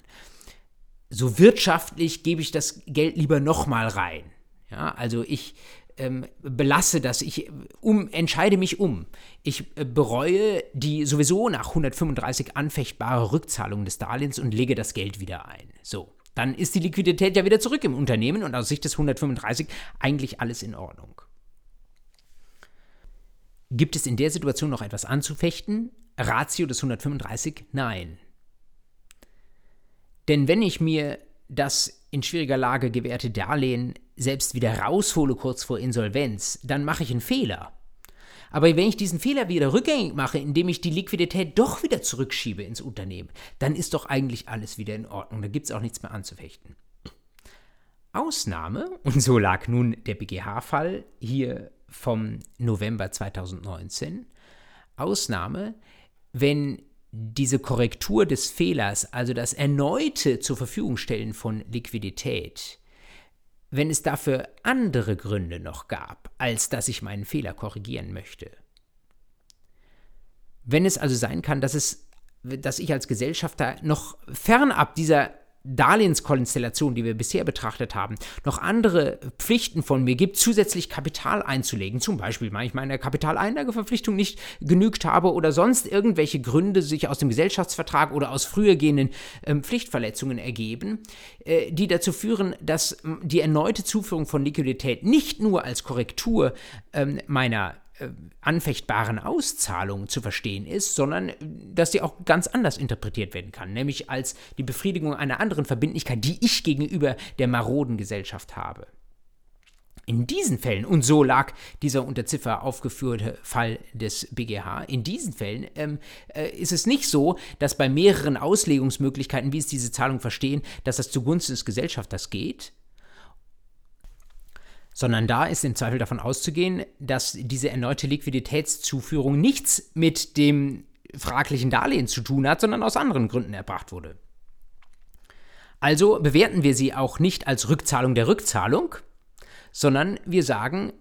So wirtschaftlich gebe ich das Geld lieber nochmal rein. Ja, also ich ähm, belasse das, ich um, entscheide mich um. Ich äh, bereue die sowieso nach 135 anfechtbare Rückzahlung des Darlehens und lege das Geld wieder ein. So dann ist die Liquidität ja wieder zurück im Unternehmen und aus Sicht des 135 eigentlich alles in Ordnung. Gibt es in der Situation noch etwas anzufechten? Ratio des 135? Nein. Denn wenn ich mir das in schwieriger Lage gewährte Darlehen selbst wieder raushole kurz vor Insolvenz, dann mache ich einen Fehler. Aber wenn ich diesen Fehler wieder rückgängig mache, indem ich die Liquidität doch wieder zurückschiebe ins Unternehmen, dann ist doch eigentlich alles wieder in Ordnung. Da gibt es auch nichts mehr anzufechten. Ausnahme, und so lag nun der BGH-Fall hier vom November 2019, Ausnahme, wenn diese Korrektur des Fehlers, also das erneute zur Verfügung stellen von Liquidität, wenn es dafür andere Gründe noch gab, als dass ich meinen Fehler korrigieren möchte. Wenn es also sein kann, dass es dass ich als Gesellschafter noch fernab dieser Darlehenskonstellation, die wir bisher betrachtet haben, noch andere Pflichten von mir gibt, zusätzlich Kapital einzulegen. Zum Beispiel, weil ich meiner Kapitaleinlageverpflichtung nicht genügt habe oder sonst irgendwelche Gründe sich aus dem Gesellschaftsvertrag oder aus früher gehenden äh, Pflichtverletzungen ergeben, äh, die dazu führen, dass die erneute Zuführung von Liquidität nicht nur als Korrektur äh, meiner anfechtbaren Auszahlung zu verstehen ist, sondern äh, dass sie auch ganz anders interpretiert werden kann, nämlich als die Befriedigung einer anderen Verbindlichkeit, die ich gegenüber der maroden Gesellschaft habe. In diesen Fällen, und so lag dieser unter Ziffer aufgeführte Fall des BGH, in diesen Fällen ähm, äh, ist es nicht so, dass bei mehreren Auslegungsmöglichkeiten, wie es diese Zahlung verstehen, dass das zugunsten des Gesellschafters geht, sondern da ist im Zweifel davon auszugehen, dass diese erneute Liquiditätszuführung nichts mit dem fraglichen Darlehen zu tun hat, sondern aus anderen Gründen erbracht wurde. Also bewerten wir sie auch nicht als Rückzahlung der Rückzahlung, sondern wir sagen,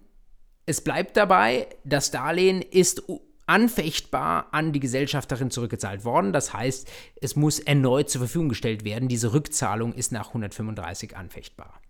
es bleibt dabei, das Darlehen ist anfechtbar an die Gesellschafterin zurückgezahlt worden. Das heißt, es muss erneut zur Verfügung gestellt werden. Diese Rückzahlung ist nach 135 anfechtbar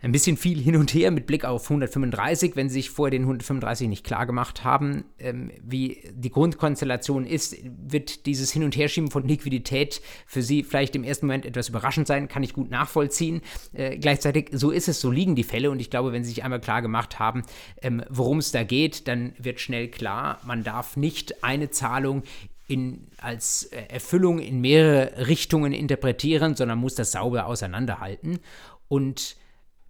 ein bisschen viel hin und her mit Blick auf 135, wenn Sie sich vor den 135 nicht klar gemacht haben, ähm, wie die Grundkonstellation ist, wird dieses Hin- und Herschieben von Liquidität für Sie vielleicht im ersten Moment etwas überraschend sein, kann ich gut nachvollziehen. Äh, gleichzeitig, so ist es, so liegen die Fälle und ich glaube, wenn Sie sich einmal klar gemacht haben, ähm, worum es da geht, dann wird schnell klar, man darf nicht eine Zahlung in, als äh, Erfüllung in mehrere Richtungen interpretieren, sondern muss das sauber auseinanderhalten und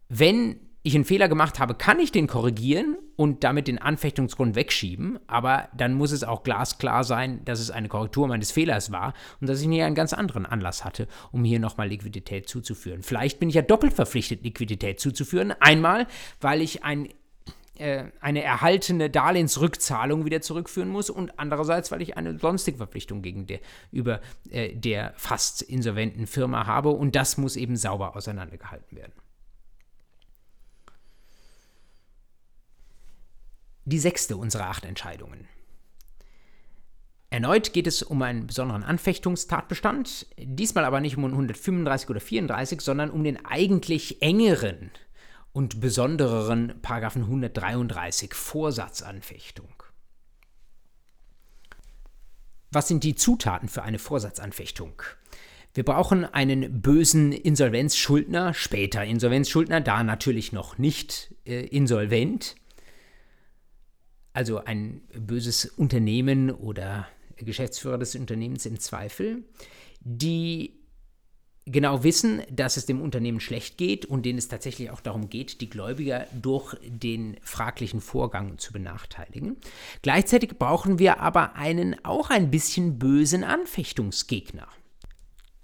wenn ich einen Fehler gemacht habe, kann ich den korrigieren und damit den Anfechtungsgrund wegschieben, aber dann muss es auch glasklar sein, dass es eine Korrektur meines Fehlers war und dass ich hier einen ganz anderen Anlass hatte, um hier nochmal Liquidität zuzuführen. Vielleicht bin ich ja doppelt verpflichtet, Liquidität zuzuführen. Einmal, weil ich ein äh, eine erhaltene Darlehensrückzahlung wieder zurückführen muss und andererseits, weil ich eine sonstige Verpflichtung gegenüber äh, der fast insolventen Firma habe und das muss eben sauber auseinandergehalten werden. Die sechste unserer acht Entscheidungen. Erneut geht es um einen besonderen Anfechtungstatbestand, diesmal aber nicht um 135 oder 34, sondern um den eigentlich engeren und besondereren Paragraphen 133 Vorsatzanfechtung. Was sind die Zutaten für eine Vorsatzanfechtung? Wir brauchen einen bösen Insolvenzschuldner, später Insolvenzschuldner, da natürlich noch nicht äh, insolvent. Also ein böses Unternehmen oder Geschäftsführer des Unternehmens im Zweifel, die genau wissen, dass es dem Unternehmen schlecht geht und denen es tatsächlich auch darum geht, die Gläubiger durch den fraglichen Vorgang zu benachteiligen. Gleichzeitig brauchen wir aber einen auch ein bisschen bösen Anfechtungsgegner.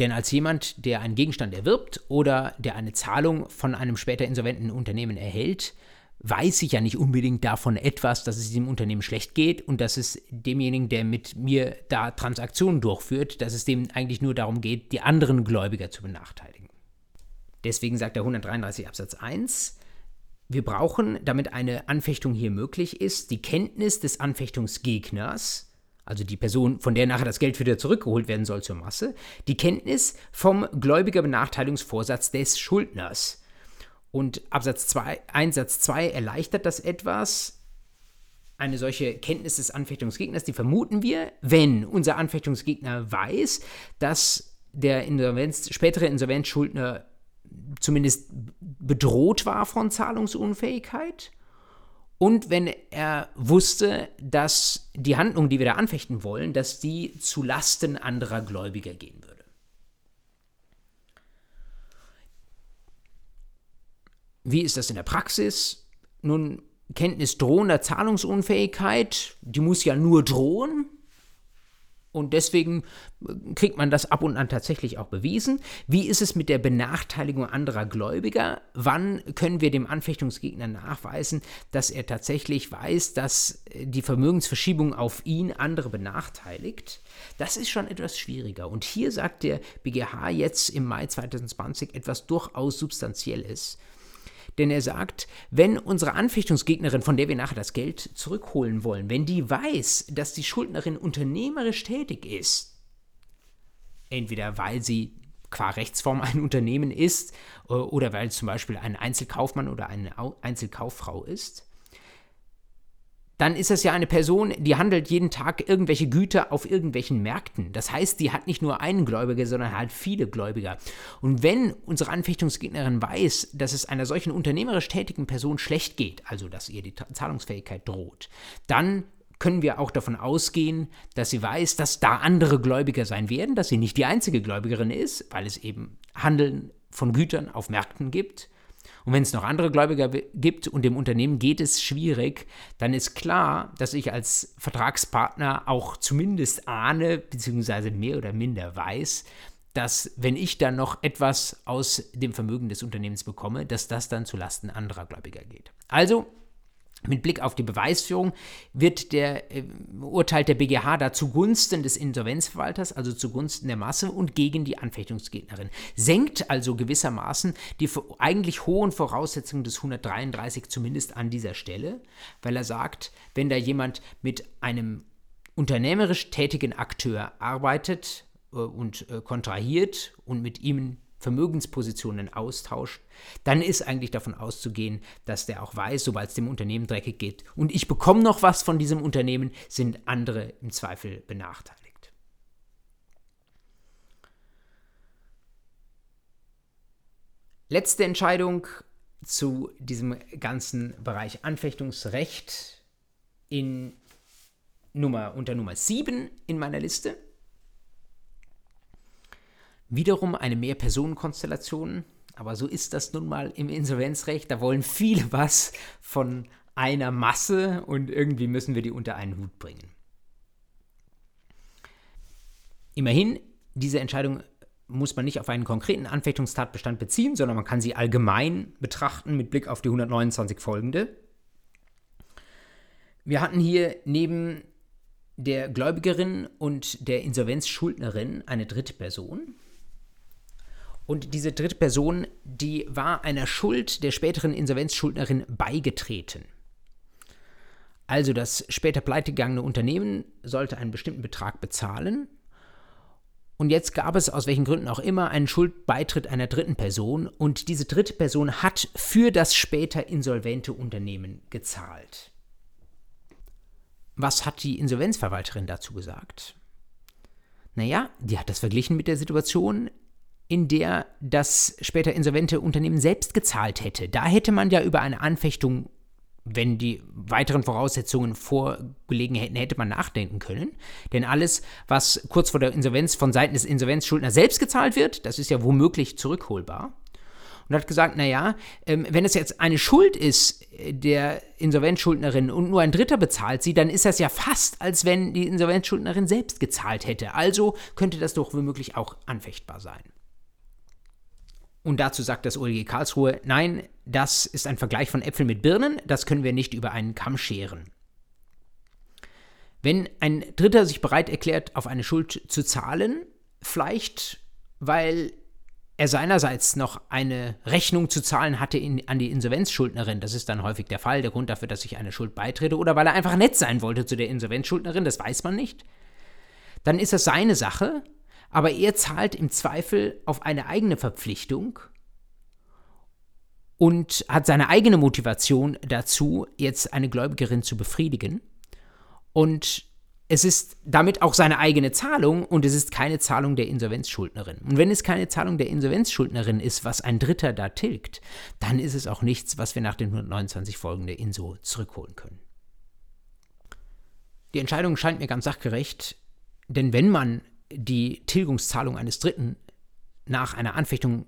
Denn als jemand, der einen Gegenstand erwirbt oder der eine Zahlung von einem später insolventen Unternehmen erhält, weiß ich ja nicht unbedingt davon etwas, dass es diesem Unternehmen schlecht geht und dass es demjenigen, der mit mir da Transaktionen durchführt, dass es dem eigentlich nur darum geht, die anderen Gläubiger zu benachteiligen. Deswegen sagt der 133 Absatz 1, wir brauchen, damit eine Anfechtung hier möglich ist, die Kenntnis des Anfechtungsgegners, also die Person, von der nachher das Geld wieder zurückgeholt werden soll zur Masse, die Kenntnis vom Gläubigerbenachteiligungsvorsatz des Schuldners und Absatz 2, Einsatz 2 erleichtert das etwas. Eine solche Kenntnis des Anfechtungsgegners, die vermuten wir, wenn unser Anfechtungsgegner weiß, dass der Insolvenz, spätere Insolvenzschuldner zumindest bedroht war von Zahlungsunfähigkeit und wenn er wusste, dass die Handlung, die wir da anfechten wollen, dass die zu Lasten anderer Gläubiger gehen würde. Wie ist das in der Praxis? Nun, Kenntnis drohender Zahlungsunfähigkeit, die muss ja nur drohen. Und deswegen äh, kriegt man das ab und an tatsächlich auch bewiesen. Wie ist es mit der Benachteiligung anderer Gläubiger? Wann können wir dem Anfechtungsgegner nachweisen, dass er tatsächlich weiß, dass äh, die Vermögensverschiebung auf ihn andere benachteiligt? Das ist schon etwas schwieriger. Und hier sagt der BGH jetzt im Mai 2020 etwas durchaus Substanzielles. Denn er sagt, wenn unsere Anfechtungsgegnerin, von der wir nachher das Geld zurückholen wollen, wenn die weiß, dass die Schuldnerin unternehmerisch tätig ist, entweder weil sie qua Rechtsform ein Unternehmen ist äh, oder weil zum Beispiel ein Einzelkaufmann oder eine Einzelkauffrau ist, dann ist es ja eine Person, die handelt jeden Tag irgendwelche Güter auf irgendwelchen Märkten. Das heißt, die hat nicht nur einen Gläubiger, sondern halt viele Gläubiger. Und wenn unsere Anfechtungsgegnerin weiß, dass es einer solchen unternehmerisch tätigen Person schlecht geht, also dass ihr die Zahlungsfähigkeit droht, dann können wir auch davon ausgehen, dass sie weiß, dass da andere Gläubiger sein werden, dass sie nicht die einzige Gläubigerin ist, weil es eben Handeln von Gütern auf Märkten gibt und wenn es noch andere Gläubiger gibt und dem Unternehmen geht es schwierig, dann ist klar, dass ich als Vertragspartner auch zumindest ahne, beziehungsweise mehr oder minder weiß, dass wenn ich dann noch etwas aus dem Vermögen des Unternehmens bekomme, dass das dann zulasten anderer Gläubiger geht. Also mit Blick auf die Beweisführung wird der äh, urteilt der BGH da zugunsten des Insolvenzverwalters, also zugunsten der Masse und gegen die Anfechtungsgegnerin. Senkt also gewissermaßen die eigentlich hohen Voraussetzungen des 133 zumindest an dieser Stelle, weil er sagt, wenn da jemand mit einem unternehmerisch tätigen Akteur arbeitet äh, und äh, kontrahiert und mit ihm Vermögenspositionen austauscht, dann ist eigentlich davon auszugehen, dass der auch weiß, sobald es dem Unternehmen dreckig geht und ich bekomme noch was von diesem Unternehmen, sind andere im Zweifel benachteiligt. Letzte Entscheidung zu diesem ganzen Bereich Anfechtungsrecht in Nummer, unter Nummer 7 in meiner Liste. Wiederum eine Mehrpersonenkonstellation, aber so ist das nun mal im Insolvenzrecht. Da wollen viele was von einer Masse und irgendwie müssen wir die unter einen Hut bringen. Immerhin, diese Entscheidung muss man nicht auf einen konkreten Anfechtungstatbestand beziehen, sondern man kann sie allgemein betrachten mit Blick auf die 129 folgende. Wir hatten hier neben der Gläubigerin und der Insolvenzschuldnerin eine dritte Person. Und diese dritte Person, die war einer Schuld der späteren Insolvenzschuldnerin beigetreten. Also das später pleitegegangene Unternehmen sollte einen bestimmten Betrag bezahlen Und jetzt gab es aus welchen Gründen auch immer einen Schuldbeitritt einer dritten Person und diese dritte Person hat für das später insolvente Unternehmen gezahlt. Was hat die Insolvenzverwalterin dazu gesagt? Naja, die hat das verglichen mit der Situation, in der das später insolvente Unternehmen selbst gezahlt hätte. Da hätte man ja über eine Anfechtung wenn die weiteren Voraussetzungen vorgelegen hätten, hätte man nachdenken können. Denn alles, was kurz vor der Insolvenz von Seiten des Insolvenzschuldners selbst gezahlt wird, das ist ja womöglich zurückholbar. Und hat gesagt, naja, ähm, wenn es jetzt eine Schuld ist äh, der Insolvenzschuldnerin und nur ein Dritter bezahlt sie, dann ist das ja fast, als wenn die Insolvenzschuldnerin selbst gezahlt hätte. Also könnte das doch womöglich auch anfechtbar sein. Und dazu sagt das OLG Karlsruhe, nein, das ist ein Vergleich von Äpfeln mit Birnen, das können wir nicht über einen Kamm scheren. Wenn ein Dritter sich bereit erklärt, auf eine Schuld zu zahlen, vielleicht weil er seinerseits noch eine Rechnung zu zahlen hatte in, an die Insolvenzschuldnerin, das ist dann häufig der Fall, der Grund dafür, dass ich eine Schuld beitrete, oder weil er einfach nett sein wollte zu der Insolvenzschuldnerin, das weiß man nicht, dann ist das seine Sache aber er zahlt im Zweifel auf eine eigene Verpflichtung und hat seine eigene Motivation dazu, jetzt eine Gläubigerin zu befriedigen. Und es ist damit auch seine eigene Zahlung und es ist keine Zahlung der Insolvenzschuldnerin. Und wenn es keine Zahlung der Insolvenzschuldnerin ist, was ein Dritter da tilgt, dann ist es auch nichts, was wir nach den 129 Folgen der INSO zurückholen können. Die Entscheidung scheint mir ganz sachgerecht, denn wenn man die Tilgungszahlung eines Dritten nach einer Anfechtung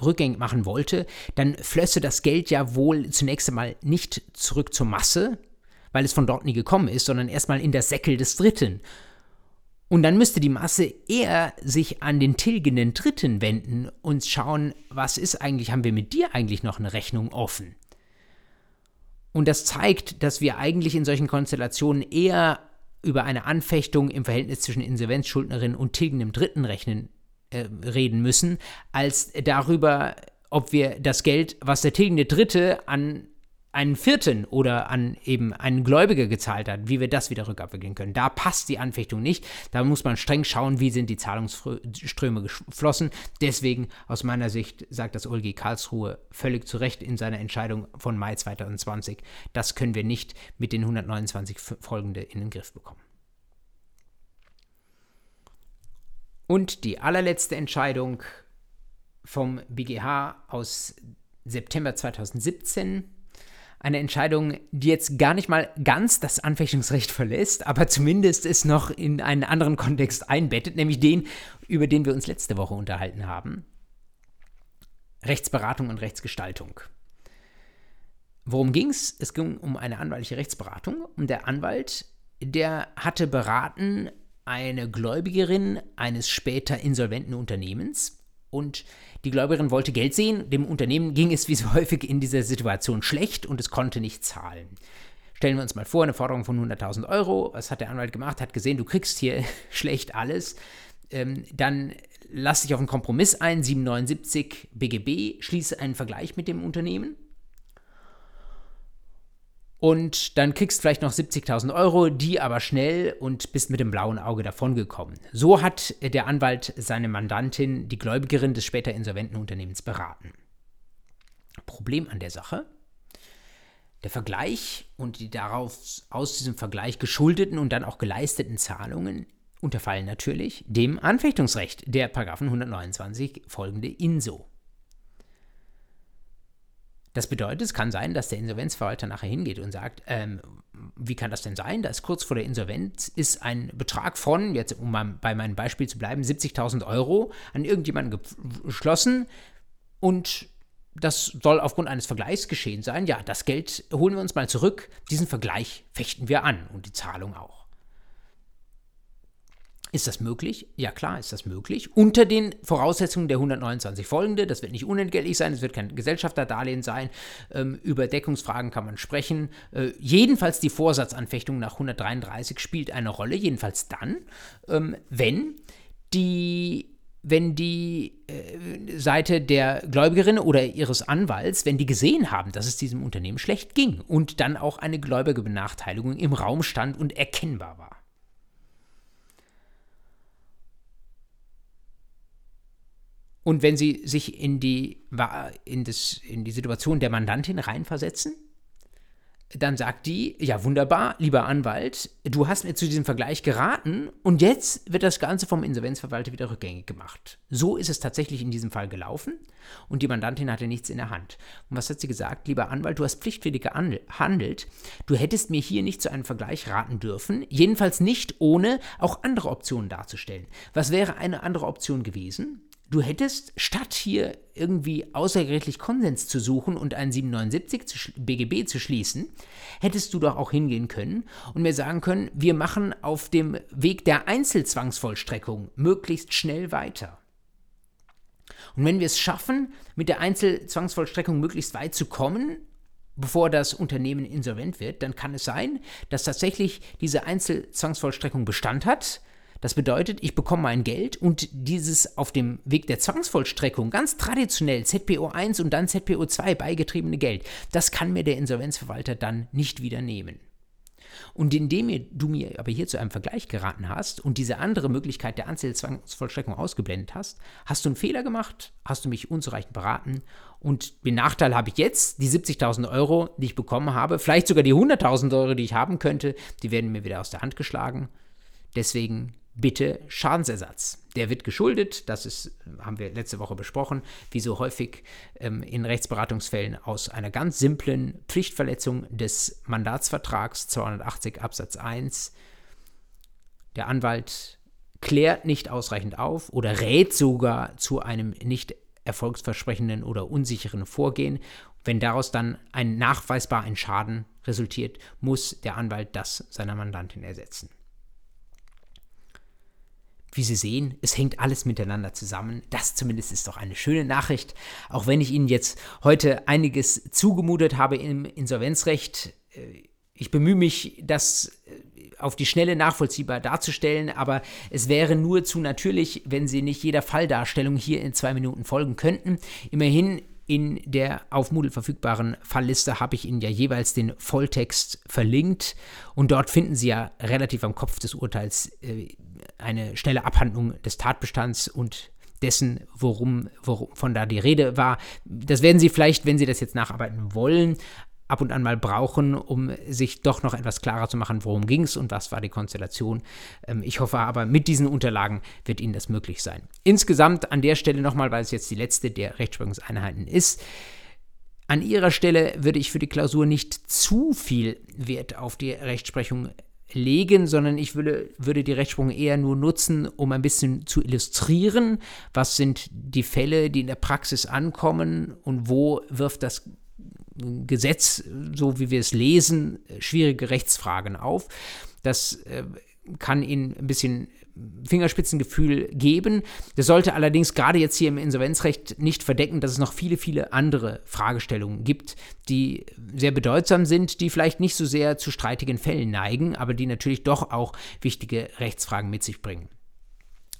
rückgängig machen wollte, dann flösse das Geld ja wohl zunächst einmal nicht zurück zur Masse, weil es von dort nie gekommen ist, sondern erstmal in der Säckel des Dritten. Und dann müsste die Masse eher sich an den tilgenden Dritten wenden und schauen, was ist eigentlich, haben wir mit dir eigentlich noch eine Rechnung offen? Und das zeigt, dass wir eigentlich in solchen Konstellationen eher über eine Anfechtung im Verhältnis zwischen Insolvenzschuldnerin und tilgendem Dritten rechnen, äh, reden müssen, als darüber, ob wir das Geld, was der tilgende Dritte an einen Vierten oder an eben einen Gläubiger gezahlt hat, wie wir das wieder rückabwickeln können. Da passt die Anfechtung nicht. Da muss man streng schauen, wie sind die Zahlungsströme geflossen. Deswegen, aus meiner Sicht, sagt das OLG Karlsruhe völlig zu Recht in seiner Entscheidung von Mai 2020, das können wir nicht mit den 129 folgende in den Griff bekommen. Und die allerletzte Entscheidung vom BGH aus September 2017 eine Entscheidung, die jetzt gar nicht mal ganz das Anfechtungsrecht verlässt, aber zumindest es noch in einen anderen Kontext einbettet, nämlich den, über den wir uns letzte Woche unterhalten haben. Rechtsberatung und Rechtsgestaltung. Worum ging es? Es ging um eine anwaltliche Rechtsberatung und der Anwalt, der hatte beraten eine Gläubigerin eines später insolventen Unternehmens und die Gläubigerin wollte Geld sehen, dem Unternehmen ging es wie so häufig in dieser Situation schlecht und es konnte nicht zahlen. Stellen wir uns mal vor, eine Forderung von 100.000 Euro, was hat der Anwalt gemacht? Hat gesehen, du kriegst hier schlecht alles. Ähm, dann lass dich auf einen Kompromiss ein, 779 BGB, schließe einen Vergleich mit dem Unternehmen und dann kriegst du vielleicht noch 70.000 Euro, die aber schnell und bist mit dem blauen Auge davongekommen. So hat der Anwalt seine Mandantin, die Gläubigerin des später insolventen Unternehmens, beraten. Problem an der Sache? Der Vergleich und die darauf aus diesem Vergleich geschuldeten und dann auch geleisteten Zahlungen unterfallen natürlich dem Anfechtungsrecht der 129 folgende INSO. Das bedeutet, es kann sein, dass der Insolvenzverwalter nachher hingeht und sagt, ähm, wie kann das denn sein? Da ist kurz vor der Insolvenz ist ein Betrag von, jetzt um bei meinem Beispiel zu bleiben, 70.000 Euro an irgendjemanden geschlossen und das soll aufgrund eines Vergleichs geschehen sein. Ja, das Geld holen wir uns mal zurück. Diesen Vergleich fechten wir an und die Zahlung auch. Ist das möglich? Ja klar, ist das möglich. Unter den Voraussetzungen der 129 folgende. Das wird nicht unentgeltlich sein, es wird kein Gesellschafterdarlehen sein. Ähm, über Deckungsfragen kann man sprechen. Äh, jedenfalls die Vorsatzanfechtung nach 133 spielt eine Rolle. Jedenfalls dann, ähm, wenn die wenn die äh, Seite der Gläubigerin oder ihres Anwalts, wenn die gesehen haben, dass es diesem Unternehmen schlecht ging und dann auch eine Gläubigerbenachteiligung im Raum stand und erkennbar war. Und wenn Sie sich in die, in, das, in die Situation der Mandantin reinversetzen, dann sagt die, ja wunderbar, lieber Anwalt, du hast mir zu diesem Vergleich geraten und jetzt wird das Ganze vom Insolvenzverwalter wieder rückgängig gemacht. So ist es tatsächlich in diesem Fall gelaufen und die Mandantin hatte nichts in der Hand. Und was hat sie gesagt? Lieber Anwalt, du hast pflichtwidrig gehandelt, du hättest mir hier nicht zu einem Vergleich raten dürfen, jedenfalls nicht ohne auch andere Optionen darzustellen. Was wäre eine andere Option gewesen? Du hättest, statt hier irgendwie außergerichtlich Konsens zu suchen und einen 779 zu BGB zu schließen, hättest du doch auch hingehen können und mir sagen können, wir machen auf dem Weg der Einzelzwangsvollstreckung möglichst schnell weiter. Und wenn wir es schaffen, mit der Einzelzwangsvollstreckung möglichst weit zu kommen, bevor das Unternehmen insolvent wird, dann kann es sein, dass tatsächlich diese Einzelzwangsvollstreckung Bestand hat, das bedeutet, ich bekomme mein Geld und dieses auf dem Weg der Zwangsvollstreckung ganz traditionell ZPO 1 und dann ZPO 2 beigetriebene Geld, das kann mir der Insolvenzverwalter dann nicht wieder nehmen. Und indem du mir aber hier zu einem Vergleich geraten hast und diese andere Möglichkeit der Anzahlzwangsvollstreckung ausgeblendet hast, hast du einen Fehler gemacht, hast du mich unzureichend beraten und den Nachteil habe ich jetzt, die 70.000 Euro, die ich bekommen habe, vielleicht sogar die 100.000 Euro, die ich haben könnte, die werden mir wieder aus der Hand geschlagen. Deswegen bitte Schadensersatz. Der wird geschuldet, das ist, haben wir letzte Woche besprochen, wie so häufig ähm, in Rechtsberatungsfällen aus einer ganz simplen Pflichtverletzung des Mandatsvertrags 280 Absatz 1. Der Anwalt klärt nicht ausreichend auf oder rät sogar zu einem nicht erfolgsversprechenden oder unsicheren Vorgehen. Wenn daraus dann ein nachweisbar ein Schaden resultiert, muss der Anwalt das seiner Mandantin ersetzen. Wie Sie sehen, es hängt alles miteinander zusammen. Das zumindest ist doch eine schöne Nachricht. Auch wenn ich Ihnen jetzt heute einiges zugemutet habe im Insolvenzrecht. Äh, ich bemühe mich, das äh, auf die Schnelle nachvollziehbar darzustellen, aber es wäre nur zu natürlich, wenn Sie nicht jeder Falldarstellung hier in zwei Minuten folgen könnten. Immerhin in der auf Moodle verfügbaren Fallliste habe ich Ihnen ja jeweils den Volltext verlinkt und dort finden Sie ja relativ am Kopf des Urteils äh, eine schnelle Abhandlung des Tatbestands und dessen, worum, worum von da die Rede war. Das werden Sie vielleicht, wenn Sie das jetzt nacharbeiten wollen, ab und an mal brauchen, um sich doch noch etwas klarer zu machen, worum ging es und was war die Konstellation. Ähm, ich hoffe aber, mit diesen Unterlagen wird Ihnen das möglich sein. Insgesamt an der Stelle nochmal, weil es jetzt die letzte der Rechtsprechungseinheiten ist. An Ihrer Stelle würde ich für die Klausur nicht zu viel Wert auf die Rechtsprechung legen, sondern ich würde, würde die Rechtsprechung eher nur nutzen, um ein bisschen zu illustrieren, was sind die Fälle, die in der Praxis ankommen und wo wirft das Gesetz, so wie wir es lesen, schwierige Rechtsfragen auf. Das äh, kann Ihnen ein bisschen Fingerspitzengefühl geben. Das sollte allerdings gerade jetzt hier im Insolvenzrecht nicht verdecken, dass es noch viele, viele andere Fragestellungen gibt, die sehr bedeutsam sind, die vielleicht nicht so sehr zu streitigen Fällen neigen, aber die natürlich doch auch wichtige Rechtsfragen mit sich bringen.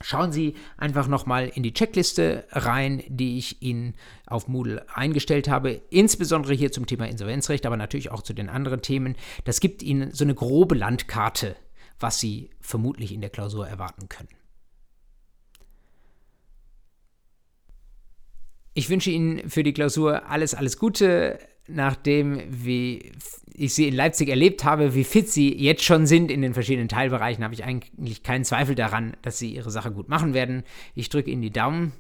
Schauen Sie einfach nochmal in die Checkliste rein, die ich Ihnen auf Moodle eingestellt habe, insbesondere hier zum Thema Insolvenzrecht, aber natürlich auch zu den anderen Themen. Das gibt Ihnen so eine grobe Landkarte was Sie vermutlich in der Klausur erwarten können. Ich wünsche Ihnen für die Klausur alles, alles Gute. Nachdem wie ich Sie in Leipzig erlebt habe, wie fit Sie jetzt schon sind in den verschiedenen Teilbereichen, habe ich eigentlich keinen Zweifel daran, dass Sie Ihre Sache gut machen werden. Ich drücke Ihnen die Daumen.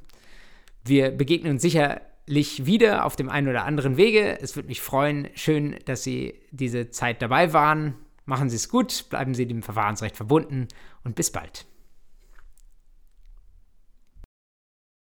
Wir begegnen uns sicherlich wieder auf dem einen oder anderen Wege. Es würde mich freuen. Schön, dass Sie diese Zeit dabei waren. Machen Sie es gut, bleiben Sie dem Verfahrensrecht verbunden und bis bald.